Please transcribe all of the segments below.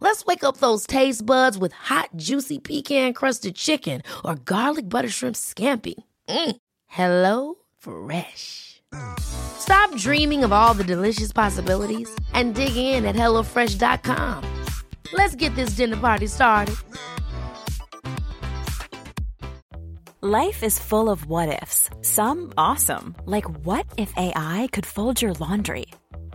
Let's wake up those taste buds with hot, juicy pecan crusted chicken or garlic butter shrimp scampi. Mm. Hello Fresh. Stop dreaming of all the delicious possibilities and dig in at HelloFresh.com. Let's get this dinner party started. Life is full of what ifs, some awesome, like what if AI could fold your laundry?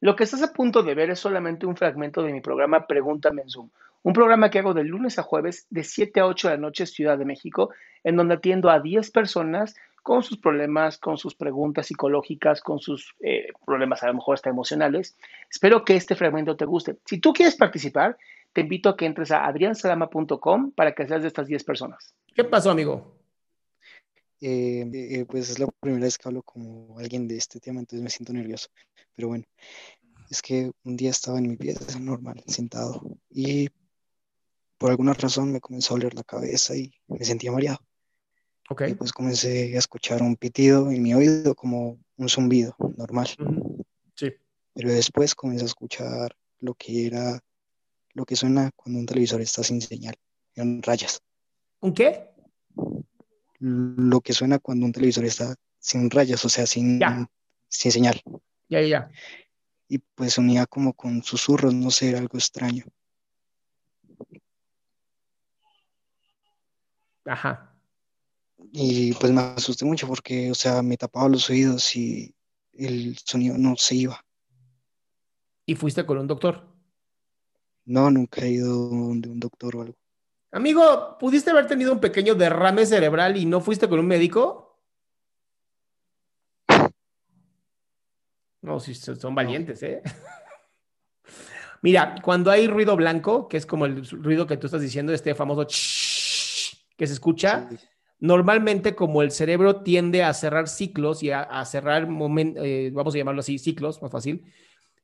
Lo que estás a punto de ver es solamente un fragmento de mi programa Pregúntame en Zoom, un programa que hago de lunes a jueves de 7 a 8 de la noche Ciudad de México, en donde atiendo a 10 personas con sus problemas, con sus preguntas psicológicas, con sus eh, problemas a lo mejor hasta emocionales. Espero que este fragmento te guste. Si tú quieres participar, te invito a que entres a adriansalama.com para que seas de estas 10 personas. ¿Qué pasó, amigo? Eh, eh, pues es la primera vez que hablo como alguien de este tema, entonces me siento nervioso. Pero bueno, es que un día estaba en mi pieza normal, sentado, y por alguna razón me comenzó a doler la cabeza y me sentía mareado. Ok. Y pues comencé a escuchar un pitido en mi oído, como un zumbido normal. Sí. Pero después comencé a escuchar lo que era, lo que suena cuando un televisor está sin señal, en rayas. ¿Un qué? Lo que suena cuando un televisor está sin rayas, o sea, sin, Ya. sin señal. Ya, ya, ya. Y pues unía como con susurros, no sé, era algo extraño. Ajá. Y pues me asusté mucho porque, o sea, me tapaba los oídos y el sonido no se iba. ¿Y fuiste con un doctor? No, nunca he ido donde un doctor o algo. Amigo, ¿pudiste haber tenido un pequeño derrame cerebral y no fuiste con un médico? No, sí, son valientes, ¿eh? Mira, cuando hay ruido blanco, que es como el ruido que tú estás diciendo, este famoso que se escucha, normalmente como el cerebro tiende a cerrar ciclos y a, a cerrar momentos, vamos a llamarlo así, ciclos, más fácil,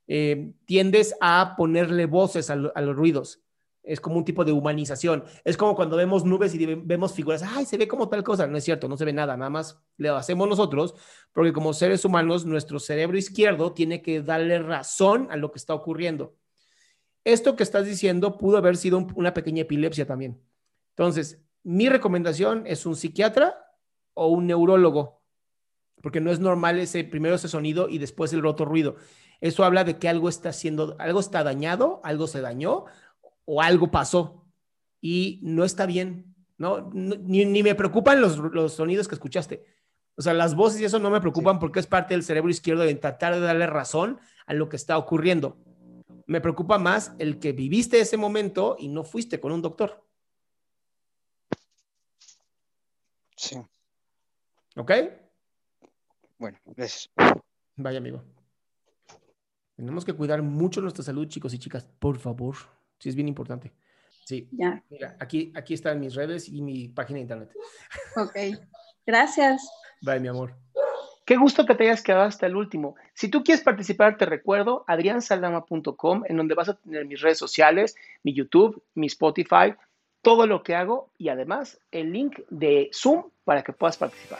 eh, tiendes a ponerle voces a, lo- a los ruidos. Es como un tipo de humanización. Es como cuando vemos nubes y ve- vemos figuras, ay, se ve como tal cosa. No es cierto, no se ve nada, nada más lo hacemos nosotros, porque como seres humanos, nuestro cerebro izquierdo tiene que darle razón a lo que está ocurriendo. Esto que estás diciendo pudo haber sido un- una pequeña epilepsia también. Entonces, mi recomendación es un psiquiatra o un neurólogo, porque no es normal ese primero ese sonido y después el otro ruido. Eso habla de que algo está haciendo, algo está dañado, algo se dañó o algo pasó y no está bien, ¿no? Ni, ni me preocupan los, los sonidos que escuchaste. O sea, las voces y eso no me preocupan porque es parte del cerebro izquierdo de tratar de darle razón a lo que está ocurriendo. Me preocupa más el que viviste ese momento y no fuiste con un doctor, Sí, ¿ok? bueno, gracias. Vaya amigo. Tenemos que cuidar mucho nuestra salud, chicos y chicas, por favor. Sí, es bien importante. Sí, Ya, mira, aquí, aquí están mis redes y mi página de internet. ok. Gracias. Bye, mi amor. Qué gusto que te hayas quedado hasta el último. Si tú quieres participar, te recuerdo adriansaldama.com, en donde vas a tener mis redes sociales, mi YouTube, mi Spotify, todo lo que hago y además el link de Zoom para que puedas participar.